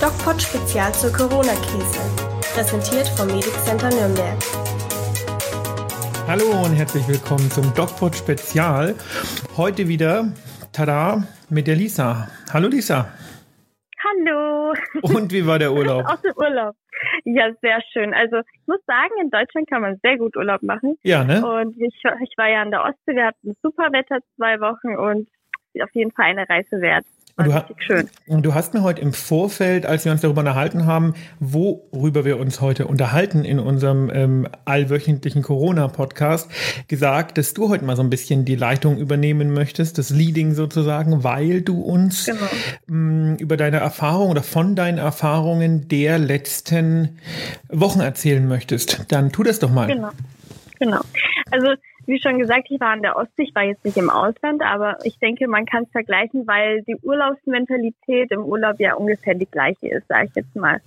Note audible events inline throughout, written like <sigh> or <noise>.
DocPod Spezial zur Corona-Krise. Präsentiert vom Medic Center Nürnberg. Hallo und herzlich willkommen zum DocPod Spezial. Heute wieder, tada, mit der Lisa. Hallo Lisa. Hallo. Und wie war der Urlaub? <laughs> Aus dem Urlaub. Ja, sehr schön. Also ich muss sagen, in Deutschland kann man sehr gut Urlaub machen. Ja, ne? Und ich, ich war ja an der Ostsee, wir hatten super Wetter zwei Wochen und auf jeden Fall eine Reise wert. Und du, schön. und du hast mir heute im Vorfeld, als wir uns darüber unterhalten haben, worüber wir uns heute unterhalten in unserem ähm, allwöchentlichen Corona-Podcast, gesagt, dass du heute mal so ein bisschen die Leitung übernehmen möchtest, das Leading sozusagen, weil du uns genau. ähm, über deine Erfahrung oder von deinen Erfahrungen der letzten Wochen erzählen möchtest. Dann tu das doch mal. Genau. Genau. Also wie schon gesagt, ich war an der Ostsee, ich war jetzt nicht im Ausland, aber ich denke, man kann es vergleichen, weil die Urlaubsmentalität im Urlaub ja ungefähr die gleiche ist, sage ich jetzt mal.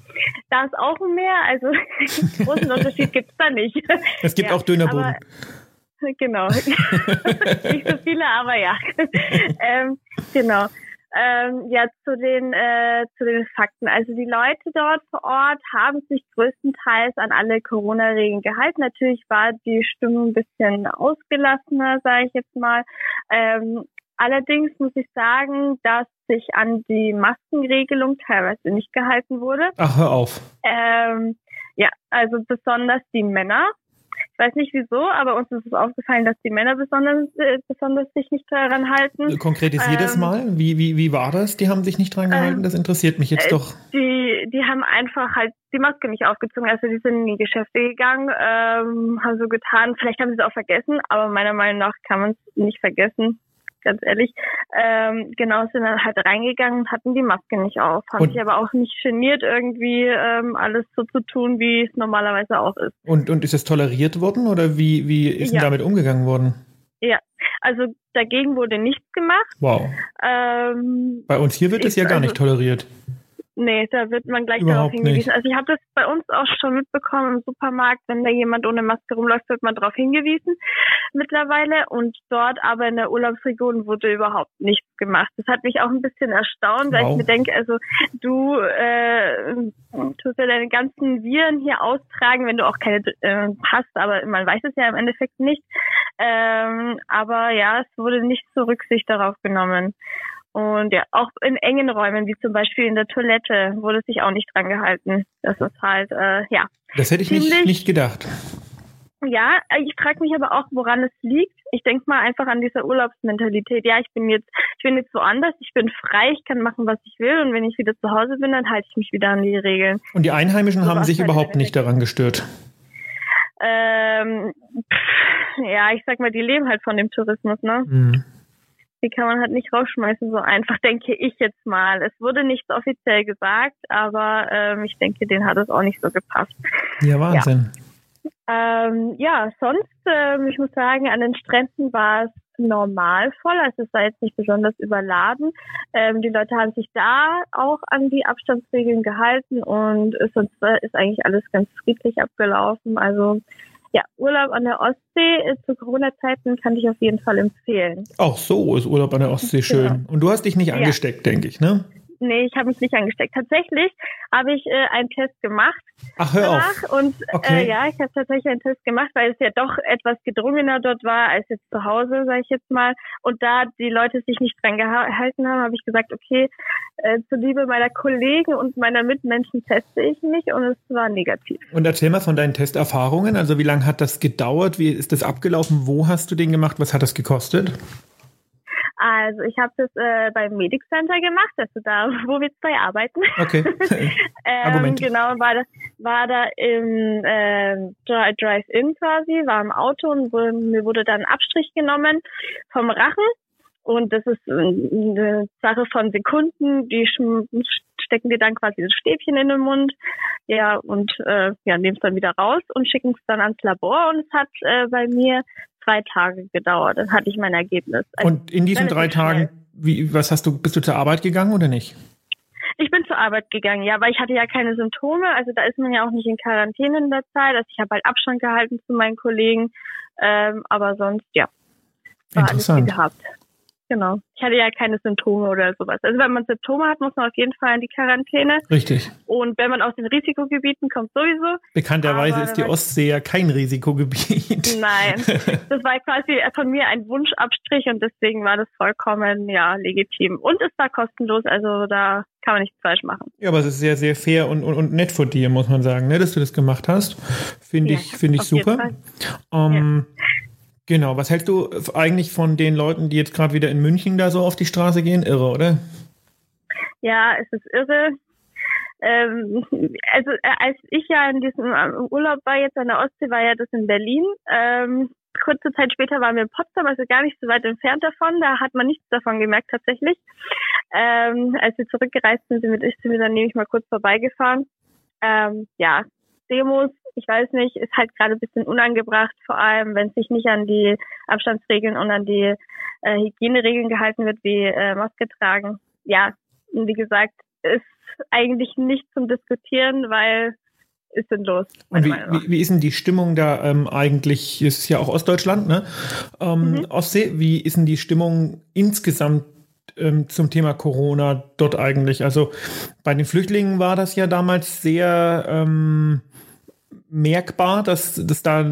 Da ist auch ein Meer, also <laughs> großen Unterschied gibt's da nicht. Es gibt ja, auch Dönerbuden. <laughs> Genau. <laughs> nicht so viele, aber ja. ähm, genau. Ähm, ja, zu den, äh, zu den Fakten. Also die Leute dort vor Ort haben sich größtenteils an alle Corona-Regeln gehalten. Natürlich war die Stimmung ein bisschen ausgelassener, sage ich jetzt mal. Ähm, allerdings muss ich sagen, dass sich an die Maskenregelung teilweise nicht gehalten wurde. Ach, hör auf. Ähm, ja, also besonders die Männer weiß nicht wieso, aber uns ist es aufgefallen, dass die Männer besonders, äh, besonders sich nicht daran halten. Konkretisiert ähm, das mal? Wie, wie, wie war das? Die haben sich nicht dran gehalten? Ähm, das interessiert mich jetzt äh, doch. Die, die haben einfach halt die Maske nicht aufgezogen. Also die sind in die Geschäfte gegangen, ähm, haben so getan. Vielleicht haben sie es auch vergessen, aber meiner Meinung nach kann man es nicht vergessen ganz ehrlich. Ähm, genau, sind dann halt reingegangen und hatten die Maske nicht auf. Haben und sich aber auch nicht geniert, irgendwie ähm, alles so zu tun, wie es normalerweise auch ist. Und, und ist es toleriert worden oder wie, wie ist ja. denn damit umgegangen worden? Ja, also dagegen wurde nichts gemacht. Wow. Ähm, Bei uns hier wird es ja gar also, nicht toleriert. Nee, da wird man gleich Überhaupt darauf hingewiesen. Nicht. Also ich habe das bei uns auch schon mitbekommen im Supermarkt, wenn da jemand ohne Maske rumläuft, wird man darauf hingewiesen mittlerweile. Und dort aber in der Urlaubsregion wurde überhaupt nichts gemacht. Das hat mich auch ein bisschen erstaunt, weil wow. ich mir denke, also du äh, tust ja deine ganzen Viren hier austragen, wenn du auch keine äh, hast, aber man weiß es ja im Endeffekt nicht. Ähm, aber ja, es wurde nicht so Rücksicht darauf genommen. Und ja, auch in engen Räumen, wie zum Beispiel in der Toilette, wurde sich auch nicht dran gehalten. Das ist halt, äh, ja. Das hätte ich nicht, nicht gedacht. Ja, ich frage mich aber auch, woran es liegt. Ich denke mal einfach an dieser Urlaubsmentalität. Ja, ich bin jetzt, ich bin jetzt woanders, ich bin frei, ich kann machen, was ich will und wenn ich wieder zu Hause bin, dann halte ich mich wieder an die Regeln. Und die Einheimischen so haben sich halt überhaupt nicht daran gestört. Ähm, pff, ja, ich sag mal, die leben halt von dem Tourismus, ne? Mhm die kann man halt nicht rausschmeißen, so einfach, <laughs> denke ich jetzt mal. Es wurde nichts offiziell gesagt, aber ähm, ich denke, den hat es auch nicht so gepasst. Ja, Wahnsinn. Ja, ähm, ja sonst, ähm, ich muss sagen, an den Stränden war es normal voll, also es war jetzt nicht besonders überladen. Ähm, die Leute haben sich da auch an die Abstandsregeln gehalten und sonst ist eigentlich alles ganz friedlich abgelaufen. Also ja, Urlaub an der Ostsee zu Corona-Zeiten kann ich auf jeden Fall empfehlen. Auch so ist Urlaub an der Ostsee schön. Genau. Und du hast dich nicht angesteckt, ja. denke ich, ne? Nee, ich habe mich nicht angesteckt. Tatsächlich habe ich äh, einen Test gemacht. Ach, hör danach. auf. Und äh, okay. äh, ja, ich habe tatsächlich einen Test gemacht, weil es ja doch etwas gedrungener dort war als jetzt zu Hause, sage ich jetzt mal. Und da die Leute sich nicht dran gehalten haben, habe ich gesagt, okay, äh, zuliebe meiner Kollegen und meiner Mitmenschen teste ich mich und es war negativ. Und erzähl mal von deinen Testerfahrungen. Also wie lange hat das gedauert? Wie ist das abgelaufen? Wo hast du den gemacht? Was hat das gekostet? Also ich habe das äh, beim Medic Center gemacht, also da, <laughs> wo wir zwei arbeiten. Okay. <laughs> ähm, genau, war da, war da im äh, Drive-In quasi, war im Auto und wurde, mir wurde dann Abstrich genommen vom Rachen. Und das ist eine Sache von Sekunden, die stecken dir dann quasi das Stäbchen in den Mund, ja, und äh, ja, nehmen es dann wieder raus und schicken es dann ans Labor. Und es hat äh, bei mir drei Tage gedauert. Dann hatte ich mein Ergebnis. Also und in diesen drei Tagen, wie, was hast du, bist du zur Arbeit gegangen oder nicht? Ich bin zur Arbeit gegangen, ja, weil ich hatte ja keine Symptome. Also da ist man ja auch nicht in Quarantäne in der Zeit. Also ich habe halt Abstand gehalten zu meinen Kollegen. Ähm, aber sonst, ja, war alles wie gehabt. Genau. Ich hatte ja keine Symptome oder sowas. Also wenn man Symptome hat, muss man auf jeden Fall in die Quarantäne. Richtig. Und wenn man aus den Risikogebieten kommt, sowieso. Bekannterweise Aber ist die Ostsee ja kein Risikogebiet. <laughs> Nein, <laughs> das war quasi von mir ein Wunschabstrich und deswegen war das vollkommen, ja, legitim. Und es war kostenlos, also da kann man nichts falsch machen. Ja, aber es ist sehr, sehr fair und, und, und nett von dir, muss man sagen, ne, dass du das gemacht hast. Finde ja, ich, finde ich super. Ähm, ja. Genau, was hältst du eigentlich von den Leuten, die jetzt gerade wieder in München da so auf die Straße gehen? Irre, oder? Ja, es ist irre. Ähm, also äh, als ich ja in diesem äh, Urlaub war, jetzt an der Ostsee, war ja das in Berlin. Ähm, kurze Zeit später waren wir in Potsdam, also gar nicht so weit entfernt davon. Da hat man nichts davon gemerkt tatsächlich. Ähm, als wir zurückgereist sind, sind wir, dann nämlich mal kurz vorbeigefahren. Ähm, ja, Demos ich weiß nicht, ist halt gerade ein bisschen unangebracht, vor allem wenn sich nicht an die Abstandsregeln und an die äh, Hygieneregeln gehalten wird, wie äh, Maske tragen. Ja, wie gesagt, ist eigentlich nicht zum Diskutieren, weil ist denn los? Und wie, wie, wie, ist denn die Stimmung da ähm, eigentlich? Ist ja auch Ostdeutschland, ne? Ähm, mhm. Ostsee, wie ist denn die Stimmung insgesamt ähm, zum Thema Corona dort eigentlich? Also bei den Flüchtlingen war das ja damals sehr ähm, merkbar, dass es da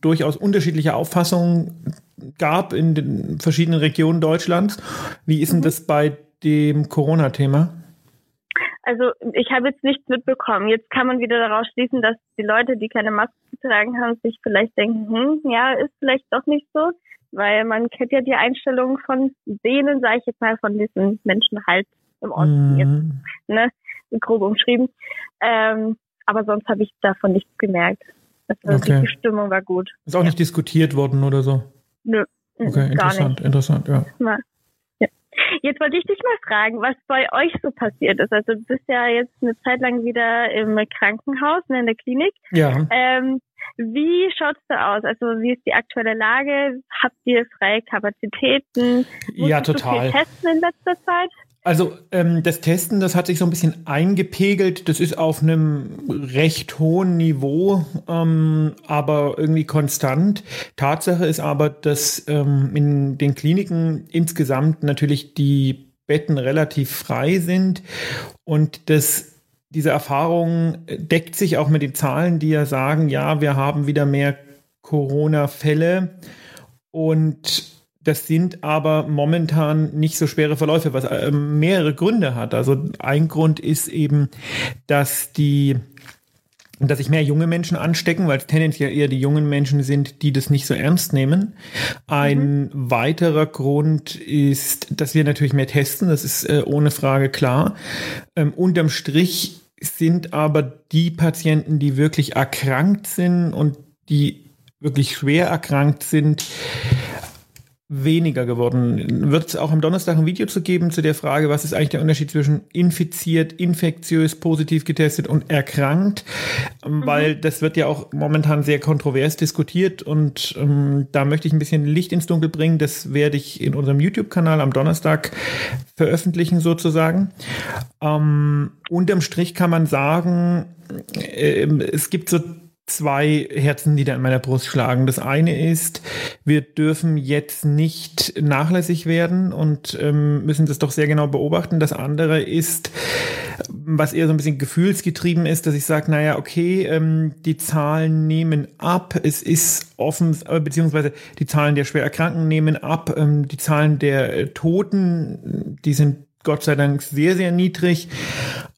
durchaus unterschiedliche Auffassungen gab in den verschiedenen Regionen Deutschlands. Wie ist denn mhm. das bei dem Corona-Thema? Also ich habe jetzt nichts mitbekommen. Jetzt kann man wieder daraus schließen, dass die Leute, die keine Maske getragen haben, sich vielleicht denken, hm, ja, ist vielleicht doch nicht so, weil man kennt ja die Einstellung von denen, sage ich jetzt mal, von diesen Menschen halt im Osten mhm. jetzt, ne, grob umschrieben. Ähm, aber sonst habe ich davon nichts gemerkt. Also okay. Die Stimmung war gut. Ist auch ja. nicht diskutiert worden oder so? Nö. Okay, interessant, interessant, ja. ja. Jetzt wollte ich dich mal fragen, was bei euch so passiert ist. Also du bist ja jetzt eine Zeit lang wieder im Krankenhaus, ne, in der Klinik. Ja. Ähm, wie schaut es da aus? Also wie ist die aktuelle Lage? Habt ihr freie Kapazitäten? Musst ja, total. Du viel testen in letzter Zeit? Also ähm, das Testen, das hat sich so ein bisschen eingepegelt. Das ist auf einem recht hohen Niveau, ähm, aber irgendwie konstant. Tatsache ist aber, dass ähm, in den Kliniken insgesamt natürlich die Betten relativ frei sind und das diese Erfahrung deckt sich auch mit den Zahlen, die ja sagen, ja, wir haben wieder mehr Corona-Fälle und das sind aber momentan nicht so schwere Verläufe, was äh, mehrere Gründe hat. Also ein Grund ist eben, dass die dass sich mehr junge Menschen anstecken, weil es tendenziell eher die jungen Menschen sind, die das nicht so ernst nehmen. Ein mhm. weiterer Grund ist, dass wir natürlich mehr testen, das ist äh, ohne Frage klar. Ähm, unterm Strich sind aber die Patienten, die wirklich erkrankt sind und die wirklich schwer erkrankt sind, weniger geworden. Wird es auch am Donnerstag ein Video zu geben zu der Frage, was ist eigentlich der Unterschied zwischen infiziert, infektiös, positiv getestet und erkrankt? Mhm. Weil das wird ja auch momentan sehr kontrovers diskutiert und ähm, da möchte ich ein bisschen Licht ins Dunkel bringen. Das werde ich in unserem YouTube-Kanal am Donnerstag veröffentlichen sozusagen. Ähm, unterm Strich kann man sagen, äh, es gibt so zwei Herzen, die da in meiner Brust schlagen. Das eine ist, wir dürfen jetzt nicht nachlässig werden und ähm, müssen das doch sehr genau beobachten. Das andere ist, was eher so ein bisschen gefühlsgetrieben ist, dass ich sage, naja, okay, ähm, die Zahlen nehmen ab, es ist offen, äh, beziehungsweise die Zahlen der schwer Erkrankten nehmen ab, ähm, die Zahlen der äh, Toten, die sind Gott sei Dank sehr, sehr niedrig.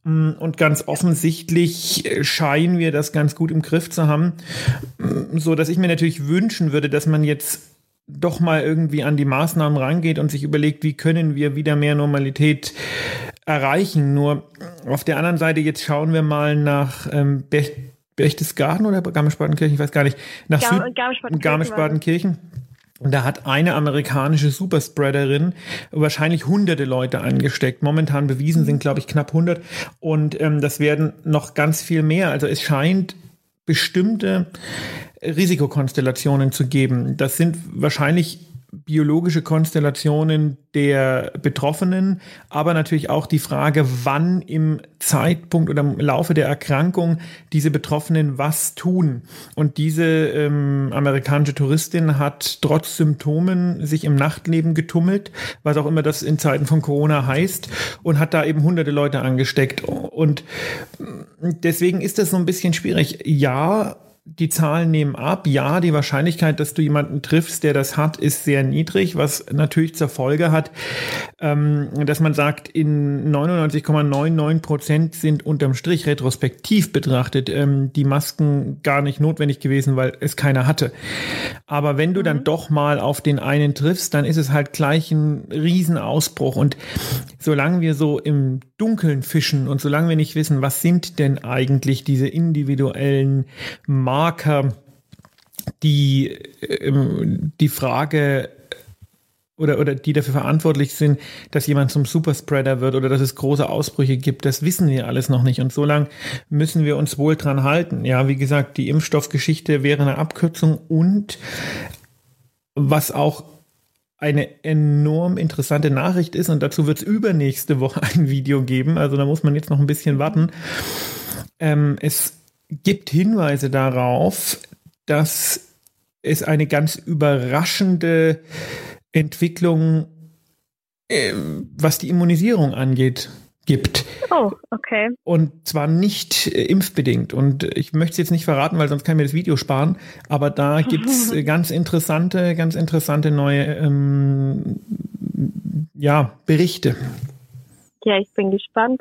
Mm, und ganz offensichtlich äh, scheinen wir das ganz gut im Griff zu haben, mm, so dass ich mir natürlich wünschen würde, dass man jetzt doch mal irgendwie an die Maßnahmen rangeht und sich überlegt, wie können wir wieder mehr Normalität erreichen. Nur auf der anderen Seite, jetzt schauen wir mal nach ähm, Berchtesgaden oder Garmisch-Partenkirchen, ich weiß gar nicht, nach Garmisch-Partenkirchen. Garmisch-Partenkirchen. Da hat eine amerikanische Superspreaderin wahrscheinlich hunderte Leute angesteckt. Momentan bewiesen sind, glaube ich, knapp 100. Und ähm, das werden noch ganz viel mehr. Also es scheint bestimmte Risikokonstellationen zu geben. Das sind wahrscheinlich biologische Konstellationen der Betroffenen, aber natürlich auch die Frage, wann im Zeitpunkt oder im Laufe der Erkrankung diese Betroffenen was tun. Und diese ähm, amerikanische Touristin hat trotz Symptomen sich im Nachtleben getummelt, was auch immer das in Zeiten von Corona heißt, und hat da eben hunderte Leute angesteckt. Und deswegen ist das so ein bisschen schwierig. Ja, die Zahlen nehmen ab. Ja, die Wahrscheinlichkeit, dass du jemanden triffst, der das hat, ist sehr niedrig, was natürlich zur Folge hat, ähm, dass man sagt, in 99,99 Prozent sind unterm Strich retrospektiv betrachtet ähm, die Masken gar nicht notwendig gewesen, weil es keiner hatte. Aber wenn du dann mhm. doch mal auf den einen triffst, dann ist es halt gleich ein Riesenausbruch. Und solange wir so im Dunkeln fischen und solange wir nicht wissen, was sind denn eigentlich diese individuellen Marker, die ähm, die Frage oder, oder die dafür verantwortlich sind, dass jemand zum Superspreader wird oder dass es große Ausbrüche gibt, das wissen wir alles noch nicht. Und so lange müssen wir uns wohl dran halten. Ja, wie gesagt, die Impfstoffgeschichte wäre eine Abkürzung und was auch eine enorm interessante Nachricht ist, und dazu wird es übernächste Woche ein Video geben, also da muss man jetzt noch ein bisschen warten. Ähm, es gibt Hinweise darauf, dass es eine ganz überraschende Entwicklung, äh, was die Immunisierung angeht, gibt. Oh, okay. Und zwar nicht äh, impfbedingt. Und ich möchte es jetzt nicht verraten, weil sonst kann ich mir das Video sparen. Aber da <laughs> gibt es äh, ganz interessante, ganz interessante neue ähm, ja, Berichte. Ja, ich bin gespannt.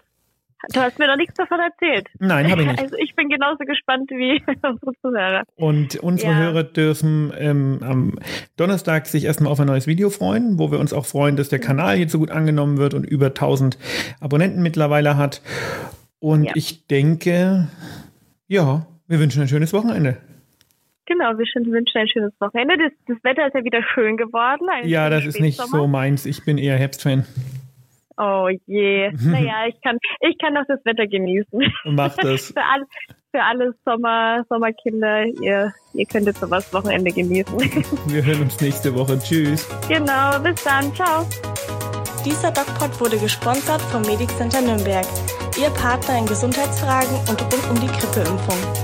Du hast mir noch nichts davon erzählt. Nein, habe ich nicht. Also ich bin genauso gespannt wie <laughs> unsere Zuhörer. Und unsere ja. Hörer dürfen ähm, am Donnerstag sich erstmal auf ein neues Video freuen, wo wir uns auch freuen, dass der Kanal jetzt so gut angenommen wird und über 1000 Abonnenten mittlerweile hat. Und ja. ich denke, ja, wir wünschen ein schönes Wochenende. Genau, wir wünschen ein schönes Wochenende. Das, das Wetter ist ja wieder schön geworden. Ja, das ist nicht so meins. Ich bin eher Herbstfan. Oh je. Naja, ich kann, ich kann doch das Wetter genießen. Mach das. <laughs> für, alle, für alle Sommer, Sommerkinder, ihr, ihr könnt jetzt sowas Wochenende genießen. <laughs> Wir hören uns nächste Woche. Tschüss. Genau, bis dann. Ciao. Dieser DocPod wurde gesponsert vom Medic Center Nürnberg. Ihr Partner in Gesundheitsfragen und rund um die Grippeimpfung.